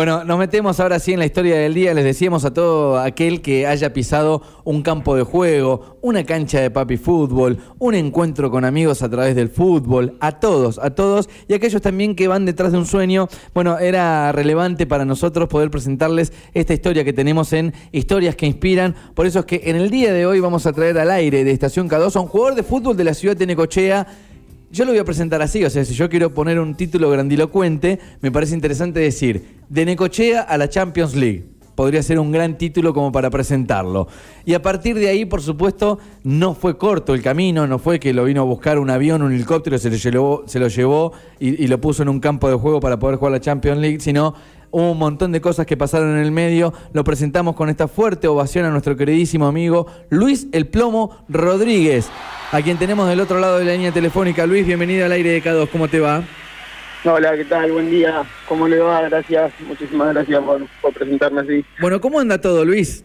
Bueno, nos metemos ahora sí en la historia del día. Les decíamos a todo aquel que haya pisado un campo de juego, una cancha de papi fútbol, un encuentro con amigos a través del fútbol, a todos, a todos, y aquellos también que van detrás de un sueño. Bueno, era relevante para nosotros poder presentarles esta historia que tenemos en Historias que Inspiran. Por eso es que en el día de hoy vamos a traer al aire de Estación K2 a un jugador de fútbol de la ciudad de Necochea yo lo voy a presentar así, o sea, si yo quiero poner un título grandilocuente, me parece interesante decir, de Necochea a la Champions League. Podría ser un gran título como para presentarlo. Y a partir de ahí, por supuesto, no fue corto el camino, no fue que lo vino a buscar un avión, un helicóptero, se lo llevó, se lo llevó y, y lo puso en un campo de juego para poder jugar la Champions League, sino un montón de cosas que pasaron en el medio. Lo presentamos con esta fuerte ovación a nuestro queridísimo amigo Luis El Plomo Rodríguez a quien tenemos del otro lado de la línea telefónica. Luis, bienvenido al aire de K2, ¿cómo te va? Hola, ¿qué tal? Buen día. ¿Cómo le va? Gracias, muchísimas gracias por, presentarme así. Bueno, ¿cómo anda todo, Luis?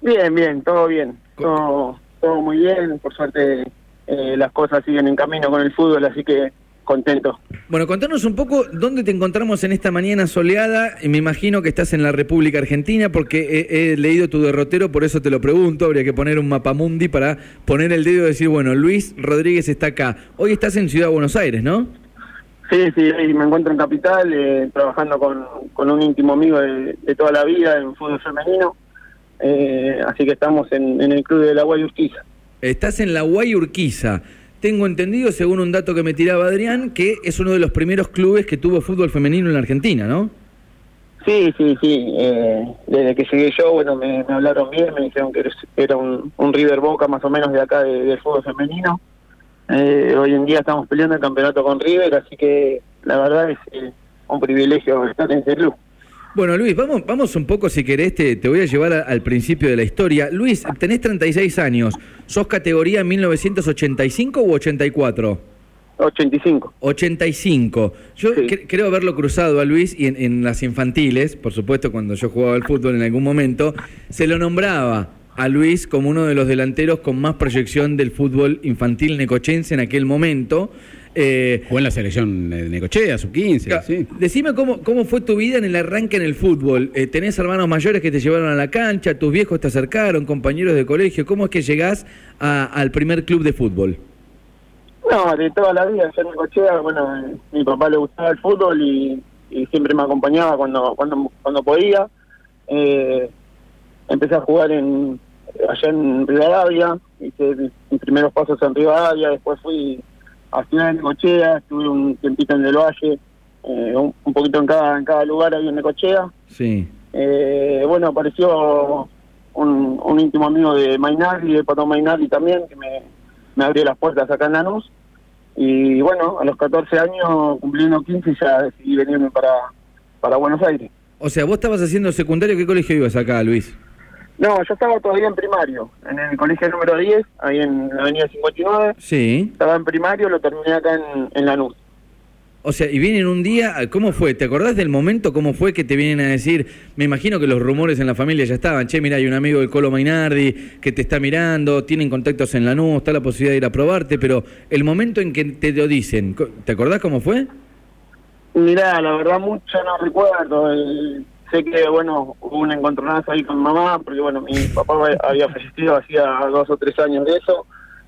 Bien, bien, todo bien. Todo, todo muy bien. Por suerte eh, las cosas siguen en camino con el fútbol, así que contento. Bueno, contanos un poco dónde te encontramos en esta mañana soleada. Me imagino que estás en la República Argentina porque he, leído tu derrotero, por eso te lo pregunto. Habría que poner un mapamundi para poner el dedo y decir, bueno, Luis Rodríguez está acá. Hoy estás en Ciudad de Buenos Aires, ¿no? Sí, sí, me encuentro en Capital, eh, trabajando con, un íntimo amigo de, toda la vida en fútbol femenino. Eh, así que estamos en, el club de la Guayurquiza. Estás en la Guayurquiza tengo entendido, según un dato que me tiraba Adrián, que es uno de los primeros clubes que tuvo fútbol femenino en la Argentina, ¿no? Sí, sí, sí. Eh, desde que llegué yo, bueno, me, hablaron bien, me dijeron que era un, River Boca más o menos de acá del fútbol femenino. Eh, hoy en día estamos peleando el campeonato con River, así que la verdad es eh, un privilegio estar en ese club. Bueno, Luis, vamos, vamos un poco, si querés, te, voy a llevar al principio de la historia. Luis, tenés 36 años. ¿Sos categoría 1985 u 84? 85. 85. Yo creo haberlo cruzado a Luis y en, las infantiles, por supuesto, cuando yo jugaba al fútbol en algún momento, se lo nombraba a Luis como uno de los delanteros con más proyección del fútbol infantil necochense en aquel momento. Eh, Jugó en la selección de Necochea, sub 15. Sí. Decime cómo, cómo fue tu vida en el arranque en el fútbol. Eh, ¿Tenés hermanos mayores que te llevaron a la cancha? ¿Tus viejos te acercaron? ¿Compañeros de colegio? ¿Cómo es que llegás al primer club de fútbol? No, de toda la vida, yo en Necochea, bueno, eh, mi papá le gustaba el fútbol y, siempre me acompañaba cuando cuando cuando podía. empecé a jugar en allá en Rivadavia, hice mis primeros pasos en Rivadavia, después fui a Ciudad de Necochea, estuve un tiempito en Del Valle, eh, un, poquito en cada en cada lugar ahí en Necochea. Sí. Eh, bueno, apareció un, un, íntimo amigo de Mainardi, de Pato Mainardi también, que me, me abrió las puertas acá en Lanús. Y bueno, a los 14 años, cumpliendo 15, ya decidí venirme para, para Buenos Aires. O sea, vos estabas haciendo secundario, ¿qué colegio ibas acá, Luis? No, yo estaba todavía en primario, en el colegio número 10, ahí en la avenida 59. Sí. Estaba en primario, lo terminé acá en, en Lanús. O sea, y vienen un día, ¿cómo fue? ¿Te acordás del momento? ¿Cómo fue que te vienen a decir? Me imagino que los rumores en la familia ya estaban. Che, mira, hay un amigo del Colo Mainardi que te está mirando, tienen contactos en Lanús, está la posibilidad de ir a probarte, pero el momento en que te lo dicen, ¿te acordás cómo fue? Mirá, la verdad mucho no recuerdo. El, sé que, bueno, hubo un encontronazo ahí con mamá, porque, bueno, mi papá había fallecido hacía dos o tres años de eso,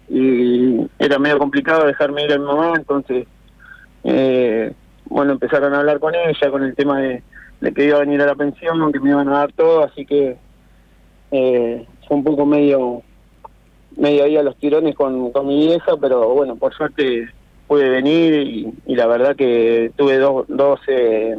y era medio complicado dejarme ir a mi mamá, entonces, eh, bueno, empezaron a hablar con ella, con el tema de, que iba a venir a la pensión, que me iban a dar todo, así que eh, fue un poco medio medio ahí a los tirones con, con mi vieja, pero bueno, por suerte pude venir y, la verdad que tuve dos, dos eh,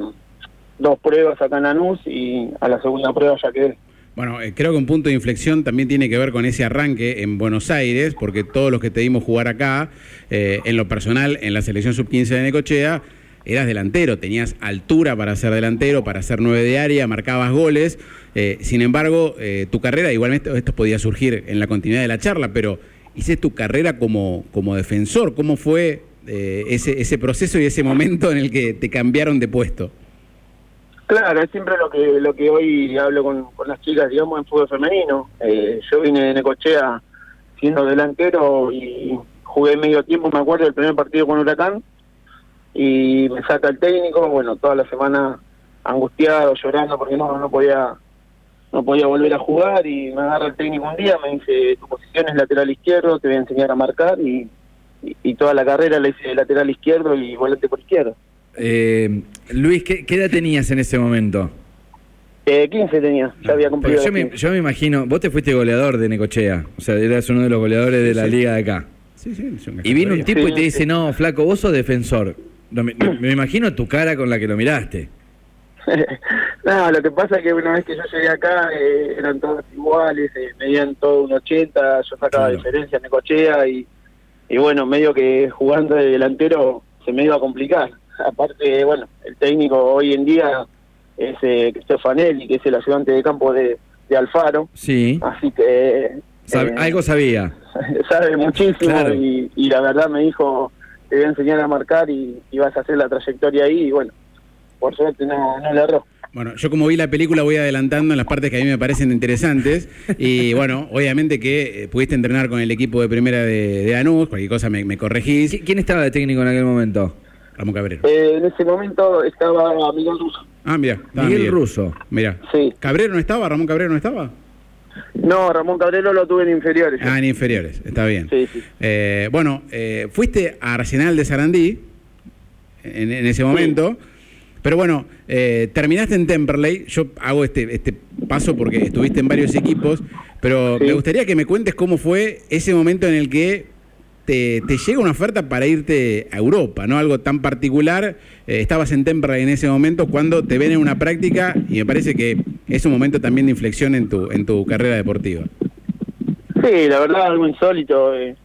dos pruebas acá en Lanús y a la segunda prueba ya quedé. Bueno, eh, creo que un punto de inflexión también tiene que ver con ese arranque en Buenos Aires, porque todos los que te dimos jugar acá, eh, en lo personal, en la selección sub-15 de Necochea, eras delantero, tenías altura para ser delantero, para ser nueve de área, marcabas goles. Eh, sin embargo, tu carrera, igualmente esto podía surgir en la continuidad de la charla, pero hice tu carrera como, como defensor. ¿Cómo fue ese, ese proceso y ese momento en el que te cambiaron de puesto? Claro, es siempre lo que lo que hoy hablo con, las chicas, digamos, en fútbol femenino. Eh, yo vine de Necochea siendo delantero y jugué medio tiempo, me acuerdo, el primer partido con Huracán y me saca el técnico, bueno, toda la semana angustiado, llorando porque no, no podía no podía volver a jugar y me agarra el técnico un día, me dice, tu posición es lateral izquierdo, te voy a enseñar a marcar y, toda la carrera la hice lateral izquierdo y volante por izquierdo. Eh, Luis, ¿qué, ¿qué edad tenías en ese momento? Eh, 15 tenía, ya había cumplido. Yo me, yo me, imagino, vos te fuiste goleador de Necochea, o sea, eras uno de los goleadores de la liga de acá. Sí, sí, y viene un tipo y te dice, no, flaco, vos sos defensor. me, me, imagino tu cara con la que lo miraste. no, lo que pasa es que una vez que yo llegué acá eh, eran todos iguales, eh, medían todo un 80, yo sacaba diferencia en Necochea y, y bueno, medio que jugando de delantero se me iba a complicar. Aparte, bueno, el técnico hoy en día es eh, Stefanelli, que es el ayudante de campo de, Alfaro. Sí. Así que... Eh, algo sabía. sabe muchísimo y, y, la verdad me dijo, te voy a enseñar a marcar y, vas a hacer la trayectoria ahí y bueno, por suerte no, no le erró. Bueno, yo como vi la película voy adelantando en las partes que a mí me parecen interesantes y bueno, obviamente que eh, pudiste entrenar con el equipo de primera de, de Anús, cualquier cosa me, me corregís. ¿Quién estaba de técnico en aquel momento? Ramón Cabrero. Eh, en ese momento estaba Miguel Russo. Ah, mira. Miguel, Russo. Mira. Sí. ¿Cabrero no estaba? ¿Ramón Cabrero no estaba? No, Ramón Cabrero lo tuve en inferiores. Ah, en inferiores, está bien. Sí, sí. Eh, bueno, eh, fuiste a Arsenal de Sarandí en, ese momento. Pero bueno, terminaste en Temperley. Yo hago este, este paso porque estuviste en varios equipos. Pero me gustaría que me cuentes cómo fue ese momento en el que te, llega una oferta para irte a Europa, ¿no? Algo tan particular. Eh, estabas en Temperley en ese momento cuando te ven en una práctica y me parece que es un momento también de inflexión en tu, en tu carrera deportiva. Sí, la verdad, algo insólito. Eh,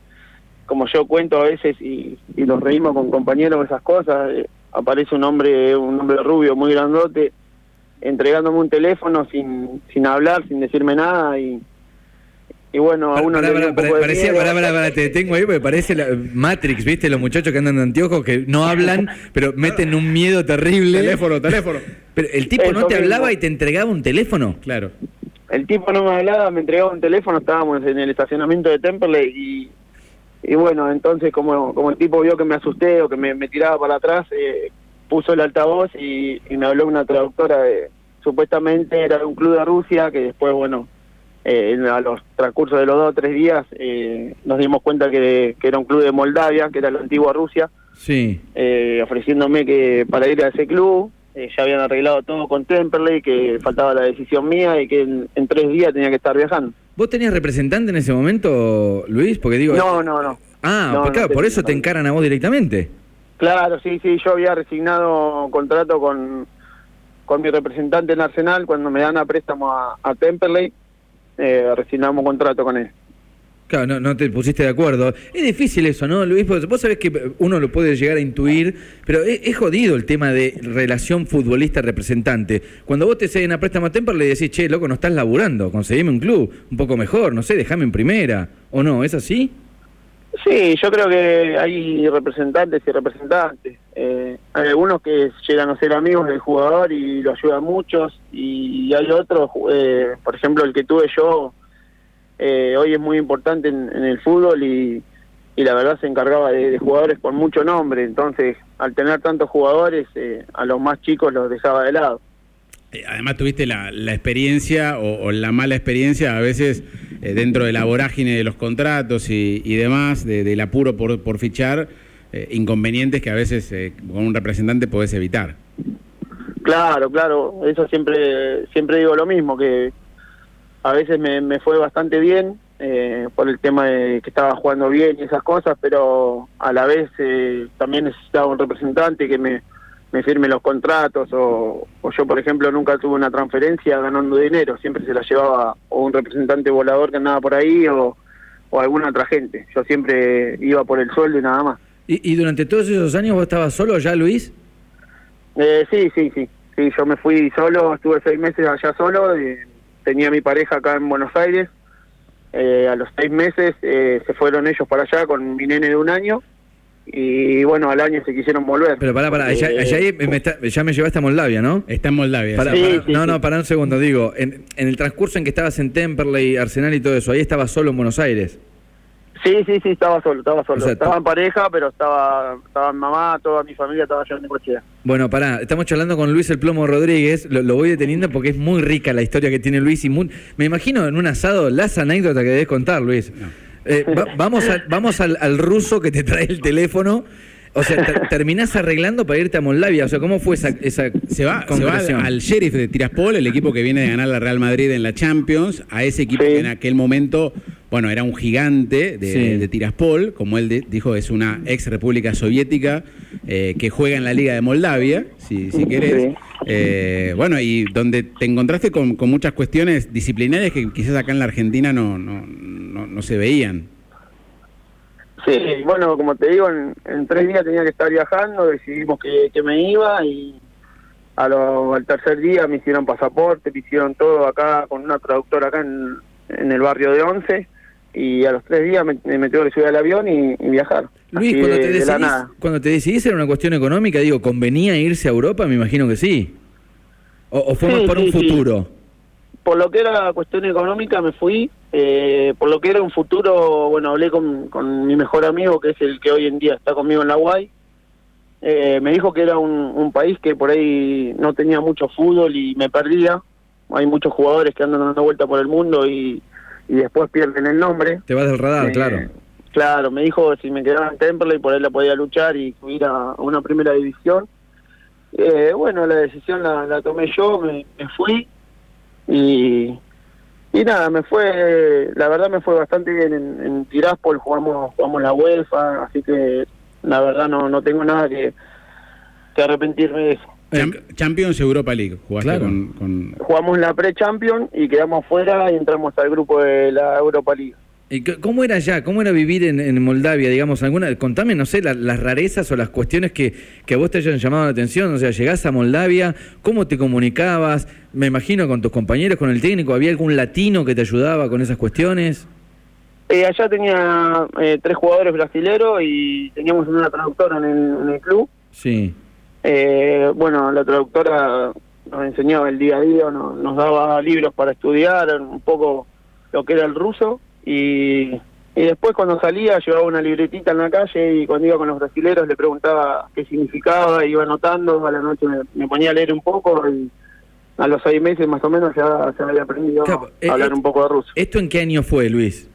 como yo cuento a veces y, y nos reímos con compañeros esas cosas, eh, aparece un hombre, un hombre rubio muy grandote entregándome un teléfono sin, sin hablar, sin decirme nada y y bueno, a uno le parecía, te detengo ahí porque parece la Matrix, ¿viste? Los muchachos que andan de anteojos que no hablan, pero meten un miedo terrible. Teléfono, teléfono. Pero el tipo no te hablaba y te entregaba un teléfono. Claro. El tipo no me hablaba, me entregaba un teléfono, estábamos en el estacionamiento de Temple y, y bueno, entonces como, como el tipo vio que me asusté o que me, tiraba para atrás, eh, puso el altavoz y, y me habló una traductora de, supuestamente era de un club de Rusia que después, bueno, eh, a los transcurso de los dos o tres días eh, nos dimos cuenta que, era un club de Moldavia, que era la antigua Rusia, sí. eh, ofreciéndome que para ir a ese club eh, ya habían arreglado todo con Temperley, que faltaba la decisión mía y que en, tres días tenía que estar viajando. ¿Vos tenías representante en ese momento, Luis? Porque digo... No, no, no. Ah, pues claro, por eso te encaran a vos directamente. Claro, sí, sí, yo había resignado contrato con, con mi representante en Arsenal cuando me dan a préstamo a, a Temperley eh, resignamos contrato con él. Claro, no, no, te pusiste de acuerdo. Es difícil eso, ¿no, Luis? Vos sabés que uno lo puede llegar a intuir, pero es, jodido el tema de relación futbolista-representante. Cuando vos te ceden a préstamo a Temper, le decís, che, loco, no estás laburando, conseguime un club un poco mejor, no sé, déjame en primera. ¿O no? ¿Es así? Sí, yo creo que hay representantes y representantes. Eh, hay algunos que llegan a ser amigos del jugador y lo ayudan muchos, y hay otros, eh, por ejemplo, el que tuve yo, eh, hoy es muy importante en, el fútbol y, y, la verdad se encargaba de, jugadores con mucho nombre, entonces al tener tantos jugadores, a los más chicos los dejaba de lado. Además tuviste la, experiencia o, la mala experiencia a veces dentro de la vorágine de los contratos y, demás, del apuro por, por fichar, eh, inconvenientes que a veces eh, con un representante podés evitar. Claro, claro, eso siempre siempre digo lo mismo, que a veces me, fue bastante bien eh, por el tema de que estaba jugando bien y esas cosas, pero a la vez también necesitaba un representante que me, me firme los contratos o, yo, por ejemplo, nunca tuve una transferencia ganando dinero, siempre se la llevaba o un representante volador que andaba por ahí o, o alguna otra gente, yo siempre iba por el sueldo y nada más. ¿Y, durante todos esos años vos estabas solo ya, Luis? Eh, sí, sí, sí. Sí, yo me fui solo, estuve seis meses allá solo, tenía mi pareja acá en Buenos Aires. Eh, a los seis meses eh, se fueron ellos para allá con mi nene de un año y bueno, al año se quisieron volver. Pero pará, pará, allá, ya me llevaste a Moldavia, ¿no? Está en Moldavia. no, no, para un segundo, digo, en, en, el transcurso en que estabas en Temperley, Arsenal y todo eso, ahí estabas solo en Buenos Aires. Sí, sí, sí, estaba solo, estaba solo. O sea, estaba en pareja, pero estaba, estaba mi mamá, toda mi familia estaba allá en Necochea. Bueno, pará, estamos charlando con Luis el Plomo Rodríguez, lo, lo voy deteniendo porque es muy rica la historia que tiene Luis y muy- me imagino en un asado las anécdotas que debes contar, Luis. Eh, va- vamos a- vamos al, al ruso que te trae el teléfono, o sea, ter- terminás arreglando para irte a Moldavia, o sea, ¿cómo fue esa, esa Se va, se va al Sheriff de Tiraspol, el equipo que viene de ganar la Real Madrid en la Champions, a ese equipo Sí. que en aquel momento, bueno, era un gigante de, Sí. de Tiraspol, como él de- dijo, es una ex república soviética eh, que juega en la Liga de Moldavia, si, si querés. Sí. Eh, bueno, y donde te encontraste con, con muchas cuestiones disciplinarias que quizás acá en la Argentina no, no, no, no se veían. Sí, bueno, como te digo, en, en tres días tenía que estar viajando, decidimos que, que me iba y a lo- al tercer día me hicieron pasaporte, me hicieron todo acá con una traductora acá en, en el barrio de Once y a los tres días me, me tuve que subir al avión y, y viajar. Luis, cuando de- te, de la decidís, cuando te decidís era una cuestión económica, digo, ¿convenía irse a Europa? Me imagino que sí. ¿O, o fue Sí, más por un sí. futuro? por lo que era cuestión económica me fui, eh, por lo que era un futuro, bueno, hablé con, con mi mejor amigo, que es el que hoy en día está conmigo en la UAI, eh, me dijo que era un, un país que por ahí no tenía mucho fútbol y me perdía, hay muchos jugadores que andan dando vuelta por el mundo y, y después pierden el nombre. Te vas del radar, Eh, claro. Claro, me dijo si me quedaba en Temperley por ahí la podía luchar y subir a, a una primera división. Eh, bueno, la decisión la, la tomé yo, me, me fui y, y nada, me fue, la verdad me fue bastante bien en, en Tiraspol, jugamos, jugamos la UEFA, así que la verdad no, no tengo nada que, que arrepentirme de eso. Cham- Champions Europa League, jugaste Claro. con, con- Jugamos la pre-champion y quedamos fuera y entramos al grupo de la Europa League. ¿Y ¿Cómo era allá? ¿Cómo era vivir en, en Moldavia? Digamos, alguna, contame, no sé, la- las rarezas o las cuestiones que, que a vos te hayan llamado la atención. O sea, llegás a Moldavia, ¿cómo te comunicabas? Me imagino con tus compañeros, con el técnico, ¿había algún latino que te ayudaba con esas cuestiones? Eh, allá tenía eh, tres jugadores brasileros y teníamos una traductora en el, en el club. Sí. Eh, bueno, la traductora nos enseñaba el día a día, no- nos daba libros para estudiar, un poco lo que era el ruso. Y, y después cuando salía llevaba una libretita en la calle y cuando iba con los brasileros le preguntaba qué significaba, iba anotando, a la noche me, me ponía a leer un poco y a los seis meses más o menos ya, ya había aprendido Claro, a hablar eh, un poco de ruso. ¿Esto en qué año fue, Luis?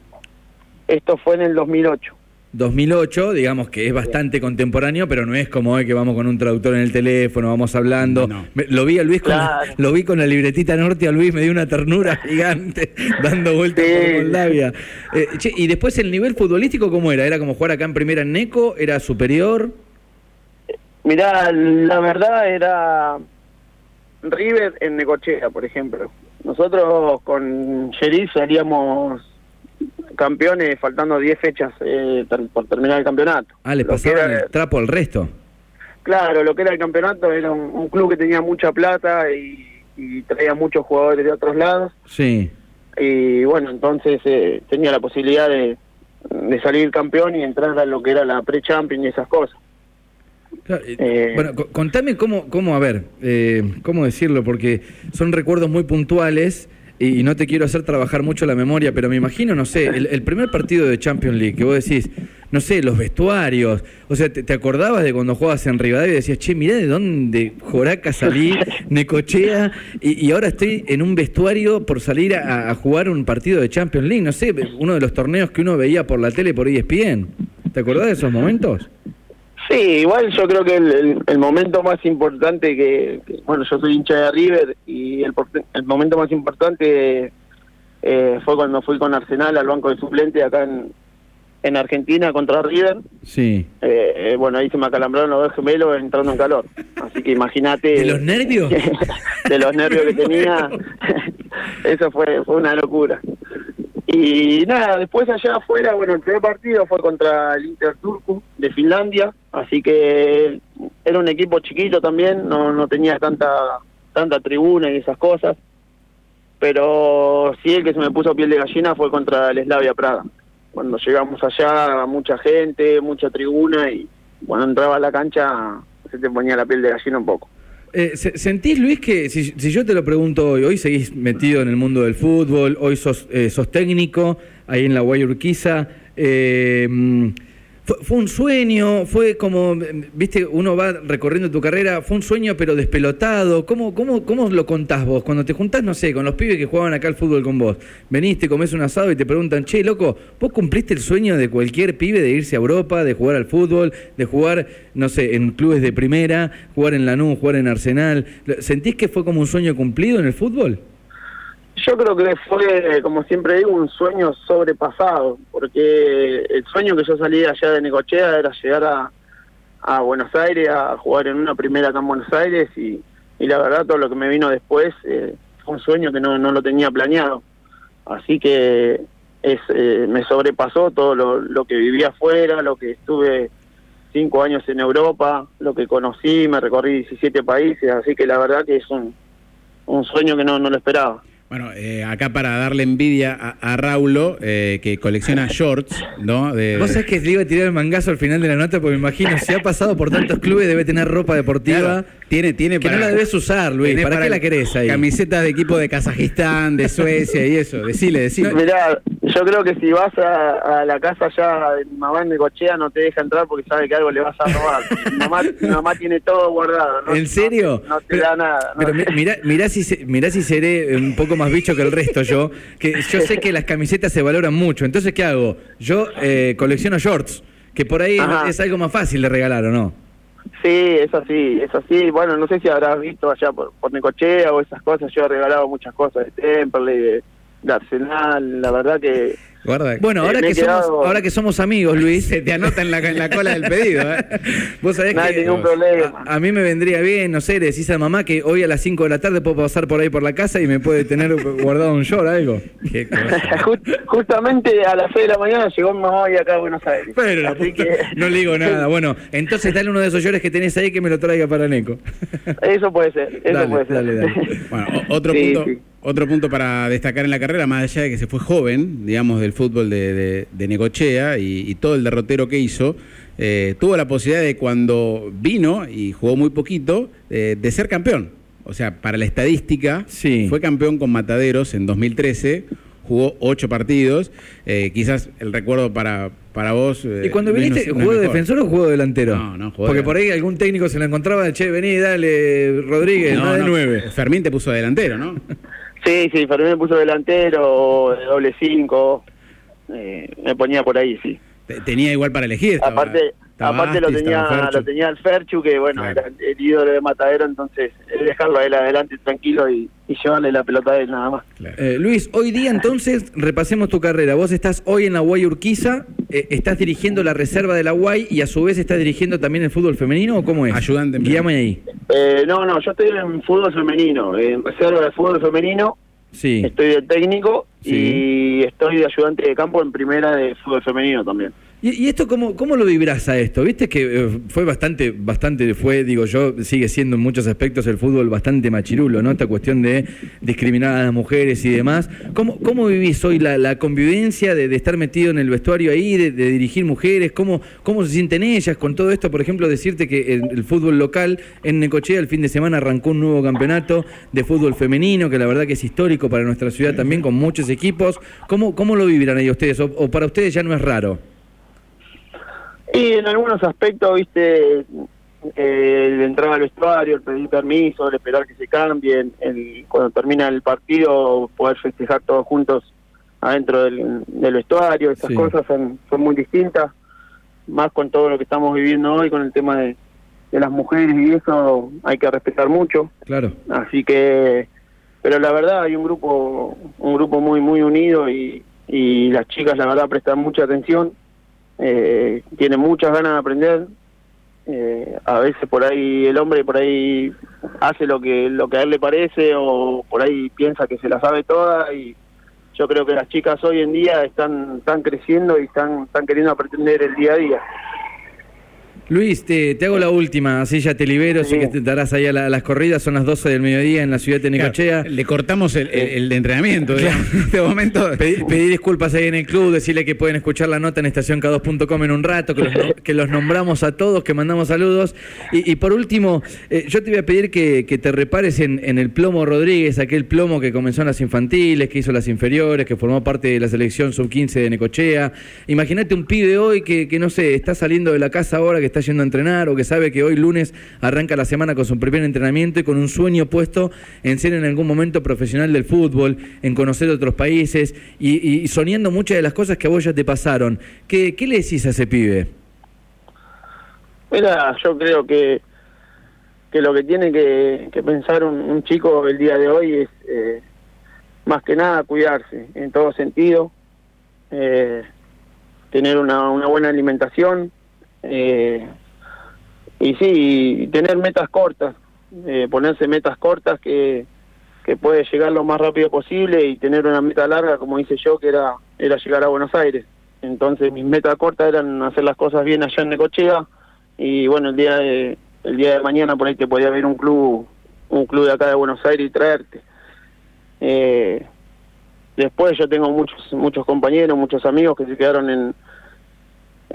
Esto fue en el 2008. 2008, digamos que es bastante contemporáneo, pero no es como hoy que vamos con un traductor en el teléfono, vamos hablando. No. Me- lo vi a Luis con Claro. lo vi con la libretita norte a Luis, me dio una ternura gigante dando vueltas Sí. por Moldavia. Eh, che, y después el nivel futbolístico cómo era? ¿Era como jugar acá en primera en Neco? ¿Era superior? Mirá, la verdad era River en Necochea, por ejemplo. Nosotros con Sheriff seríamos campeones faltando 10 fechas eh, ter- por terminar el campeonato. Ah, le era- el trapo al resto. Claro, lo que era el campeonato era un, un club que tenía mucha plata y, y traía muchos jugadores de otros lados. Sí. Y bueno, entonces eh, tenía la posibilidad de, de salir campeón y entrar a lo que era la pre-champion y esas cosas. Claro, eh, Eh, bueno, co- contame cómo, cómo a ver, eh, cómo decirlo, porque son recuerdos muy puntuales y, no te quiero hacer trabajar mucho la memoria, pero me imagino, no sé, el, el primer partido de Champions League, que vos decís, no sé, los vestuarios, o sea, te, te acordabas de cuando jugabas en Rivadavia y decías, che, mirá de dónde Joraca salí, Necochea, y, y ahora estoy en un vestuario por salir a, a jugar un partido de Champions League, no sé, uno de los torneos que uno veía por la tele por ESPN. ¿Te acordás de esos momentos? Sí, igual yo creo que el, el- el momento más importante que, que- bueno, yo soy hincha de River y el, por- el momento más importante eh, fue cuando fui con Arsenal al banco de suplente acá en, en Argentina contra River. Sí. Eh, eh, bueno, ahí se me acalambraron los dos gemelos entrando en calor. Así que imagínate... ¿De los nervios? de los nervios que tenía, eso fue, fue una locura. Y nada, después allá afuera, bueno, el primer partido fue contra el Inter Turku de Finlandia, así que era un equipo chiquito también, no, no tenía tanta tanta tribuna y esas cosas, pero sí el que se me puso piel de gallina fue contra el Slavia Praga. Cuando llegamos allá, mucha gente, mucha tribuna y cuando entraba a la cancha se te ponía la piel de gallina un poco. Eh, se- ¿Sentís, Luis, que si, si yo te lo pregunto hoy, hoy seguís metido en el mundo del fútbol, hoy sos, eh, sos técnico ahí en la Guayurquiza, Eh, fue, fue, un sueño, fue como, viste, uno va recorriendo tu carrera, fue un sueño pero despelotado. ¿Cómo, cómo, cómo lo contás vos? Cuando te juntás, no sé, con los pibes que jugaban acá al fútbol con vos, veniste, comés un asado y te preguntan, che, loco, ¿vos cumpliste el sueño de cualquier pibe de irse a Europa, de jugar al fútbol, de jugar, no sé, en clubes de primera, jugar en Lanús, jugar en Arsenal? ¿Sentís que fue como un sueño cumplido en el fútbol? Yo creo que fue, como siempre digo, un sueño sobrepasado, porque el sueño que yo salí allá de Necochea era llegar a, a Buenos Aires, a jugar en una primera acá en Buenos Aires, y, y la verdad todo lo que me vino después eh, fue un sueño que no, no lo tenía planeado. Así que es, eh, me sobrepasó todo lo, lo que viví afuera, lo que estuve cinco años en Europa, lo que conocí, me recorrí 17 países, así que la verdad que es un, un sueño que no, no lo esperaba. Bueno, eh, acá para darle envidia a, a Raulo, eh, que colecciona shorts, ¿no? De, Vos sabés que le iba a tirar el mangazo al final de la nota, porque me imagino, si ha pasado por tantos clubes, debe tener ropa deportiva. Claro, tiene, tiene que para- no la debes usar, Luis. ¿Para, qué la querés ahí? Camisetas de equipo de Kazajistán, de Suecia y eso. Decile, decile. Mirá, yo creo que si vas a, a la casa ya de mi mamá en Necochea no te deja entrar porque sabe que algo le vas a robar. mi, mamá, mi mamá tiene todo guardado. ¿no? ¿En serio? No, no te Pero- da nada. ¿no? Pero mi- mirá, mirá, si, se- mirá si seré un poco más bicho que el resto yo, que yo sé que las camisetas se valoran mucho. Entonces, ¿qué hago? Yo eh, colecciono shorts, que por ahí Ajá. es algo más fácil de regalar, ¿o no? Sí, es así, es así. Bueno, no sé si habrás visto allá por, por Necochea o esas cosas. Yo he regalado muchas cosas de Temperley, de, de Arsenal. La verdad que Guarda. Bueno, Eh, ahora me que, somos, ahora que somos amigos, Luis, se te anota en la, en la cola del pedido, ¿eh? vos sabés no hay que ningún problema. a, a mí me vendría bien, no sé, le decís a mamá que hoy a las 5 de la tarde puedo pasar por ahí por la casa y me puede tener guardado un short, algo. Qué cosa. Just- justamente a las 6 de la mañana llegó mi mamá hoy acá a Buenos Aires. Pero la Así puta, que no le digo nada. Bueno, entonces dale uno de esos llores que tenés ahí que me lo traiga para Neco. Eso puede ser, eso Dale, puede ser. dale, dale. Bueno, otro, Sí, punto, sí. Otro punto para destacar en la carrera, más allá de que se fue joven, digamos, del fútbol de, de- de Necochea y, y todo el derrotero que hizo, eh, tuvo la posibilidad de cuando vino y jugó muy poquito, eh, de ser campeón. O sea, para la estadística, Sí. fue campeón con Mataderos en 2013, jugó ocho partidos. eh, quizás el recuerdo para, para vos. eh, ¿Y cuando viniste, jugó de defensor o jugó de delantero? No, no, jugó Porque de- por ahí algún técnico se lo encontraba, che, vení, dale, Rodríguez, no, de nueve. Fermín te puso delantero, ¿no? Sí, sí, Fermín me puso delantero, de doble cinco, eh, me ponía por ahí, sí. Te- Tenía igual para elegir. estaba- aparte estaba aparte lo tenía lo tenía el Ferchu, que bueno, Claro. era el ídolo de Matadero, entonces dejarlo a él adelante tranquilo y, y llevarle la pelota a él nada más. Claro. Eh, Luis, hoy día entonces repasemos tu carrera. Vos estás hoy en la Guay Urquiza, eh, estás dirigiendo la reserva de la Guay y a su vez estás dirigiendo también el fútbol femenino o cómo es? Ayudante Guíame ahí. Eh, no, no, yo estoy en fútbol femenino, en reserva de fútbol femenino, Sí. estoy de técnico Sí. y estoy de ayudante de campo en primera de fútbol femenino también. ¿Y, esto cómo, cómo lo vibrás a esto? Viste que eh, fue bastante, bastante, fue, digo yo, sigue siendo en muchos aspectos el fútbol bastante machirulo, ¿no? Esta cuestión de discriminar a las mujeres y demás. ¿Cómo, cómo vivís hoy la, la convivencia de, de estar metido en el vestuario ahí, de, de dirigir mujeres? ¿Cómo, ¿Cómo se sienten ellas con todo esto? Por ejemplo, decirte que el, el fútbol local en Necochea el fin de semana arrancó un nuevo campeonato de fútbol femenino, que la verdad que es histórico para nuestra ciudad también, con muchos equipos. ¿Cómo, cómo lo vivirán ahí ustedes? ¿O, o para ustedes ya no es raro? Y en algunos aspectos, viste, eh, el entrar al vestuario, el pedir permiso, el esperar que se cambien, el, cuando termina el partido poder festejar todos juntos adentro del, del vestuario, esas Sí. cosas son, son muy distintas, más con todo lo que estamos viviendo hoy, con el tema de, de las mujeres y eso hay que respetar mucho, Claro. así que, pero la verdad hay un grupo, un grupo muy, muy unido y, las chicas la verdad prestan mucha atención eh, tiene muchas ganas de aprender. Eh, a veces por ahí el hombre por ahí hace lo que lo que a él le parece o por ahí piensa que se la sabe toda y yo creo que las chicas hoy en día están están creciendo y están están queriendo aprender el día a día. Luis, te, te hago la última, así ya te libero, Sí. sé que te darás ahí a, la- a las corridas, son las 12 del mediodía en la ciudad de Necochea. Claro, le cortamos el, el- el entrenamiento. En este momento. Pedí, pedí disculpas ahí en el club, decirle que pueden escuchar la nota en estacionk2.com en un rato, que los, no- que los nombramos a todos, que mandamos saludos. Y, y por último, eh, yo te voy a pedir que, que te repares en, en el plomo Rodríguez, aquel plomo que comenzó en las infantiles, que hizo las inferiores, que formó parte de la selección sub-15 de Necochea. Imagínate un pibe hoy que, que, no sé, está saliendo de la casa ahora, que está yendo a entrenar, o que sabe que hoy lunes arranca la semana con su primer entrenamiento y con un sueño puesto en ser en algún momento profesional del fútbol, en conocer otros países y, soñando muchas de las cosas que a vos ya te pasaron. ¿Qué, qué le decís a ese pibe? Mira, yo creo que que lo que tiene que, que pensar un, un chico el día de hoy es eh, más que nada cuidarse en todo sentido, eh, tener una buena alimentación eh, y sí, tener metas cortas, eh, ponerse metas cortas que, que puede llegar lo más rápido posible y tener una meta larga, como hice yo, que era, era llegar a Buenos Aires. Entonces mis metas cortas eran hacer las cosas bien allá en Necochea y bueno, el día de, el día de mañana por ahí te podía ver un club, un club de acá de Buenos Aires y traerte. Eh, después yo tengo muchos, muchos compañeros, muchos amigos que se quedaron en,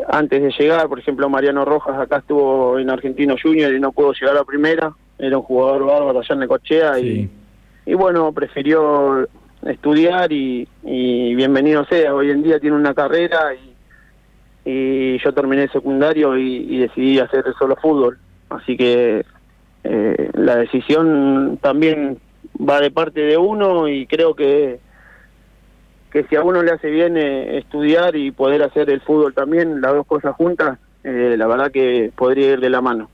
antes de llegar, por ejemplo Mariano Rojas acá estuvo en Argentino Junior y no pudo llegar a primera, era un jugador bárbaro allá en Necochea y, y bueno, prefirió estudiar y, y bienvenido sea, hoy en día tiene una carrera y, y yo terminé el secundario y, y decidí hacer solo fútbol, así que eh, la decisión también va de parte de uno y creo que que si a uno le hace bien eh, estudiar y poder hacer el fútbol también, las dos cosas juntas, eh, la verdad que podría ir de la mano.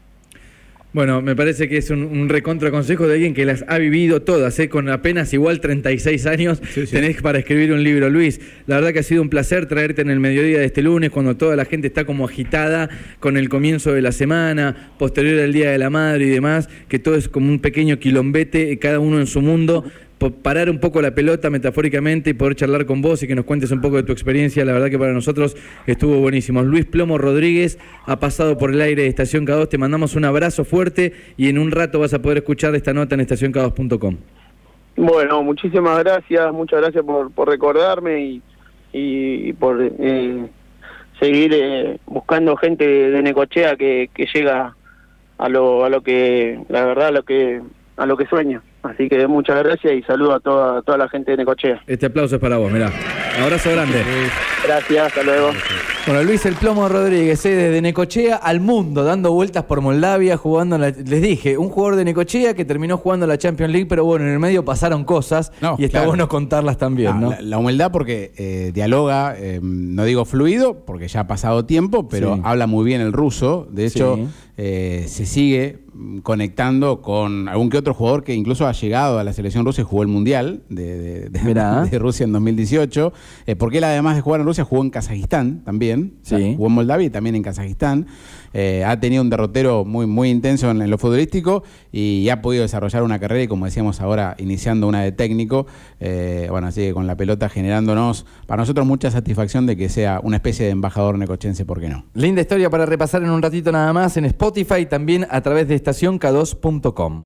Bueno, me parece que es un, un recontra consejo de alguien que las ha vivido todas, ¿eh? con apenas igual 36 años Sí, sí. tenés para escribir un libro. Luis, la verdad que ha sido un placer traerte en el mediodía de este lunes, cuando toda la gente está como agitada con el comienzo de la semana, posterior al Día de la Madre y demás, que todo es como un pequeño quilombete, eh, cada uno en su mundo. Parar un poco la pelota metafóricamente y poder charlar con vos y que nos cuentes un poco de tu experiencia, la verdad que para nosotros estuvo buenísimo. Luis Plomo Rodríguez ha pasado por el aire de Estación K2, te mandamos un abrazo fuerte y en un rato vas a poder escuchar esta nota en estacionk2.com. Bueno, muchísimas gracias, muchas gracias por, por recordarme y, por eh, seguir eh, buscando gente de Necochea que, que llega a lo, a lo que, la verdad, a lo que, a lo que sueña. Así que muchas gracias y saludo a toda, toda la gente de Necochea. Este aplauso es para vos, mirá. Abrazo grande. Gracias, hasta luego. Bueno, Luis El Plomo Rodríguez, eh, desde Necochea al mundo, dando vueltas por Moldavia, jugando, en la- les dije, un jugador de Necochea que terminó jugando la Champions League, pero bueno, en el medio pasaron cosas No, y está claro. bueno contarlas también, ¿no? la, la humildad porque eh, dialoga, eh, no digo fluido, porque ya ha pasado tiempo, pero Sí. habla muy bien el ruso. De hecho, Sí. Eh, se sigue conectando con algún que otro jugador que incluso ha llegado a la selección rusa y jugó el Mundial de, de- de- Mirá. de Rusia en 2018. eh, porque él, además de jugar en Rusia, jugó en Kazajistán también. Sí. O sea, jugó en Moldavia y también en Kazajistán. Eh, ha tenido un derrotero muy, muy intenso en, lo futbolístico y ha podido desarrollar una carrera y como decíamos ahora, iniciando una de técnico, eh, bueno, así que con la pelota generándonos, para nosotros mucha satisfacción de que sea una especie de embajador necochense, ¿por qué no? Linda historia para repasar en un ratito nada más en Spotify y también a través de estacionk2.com.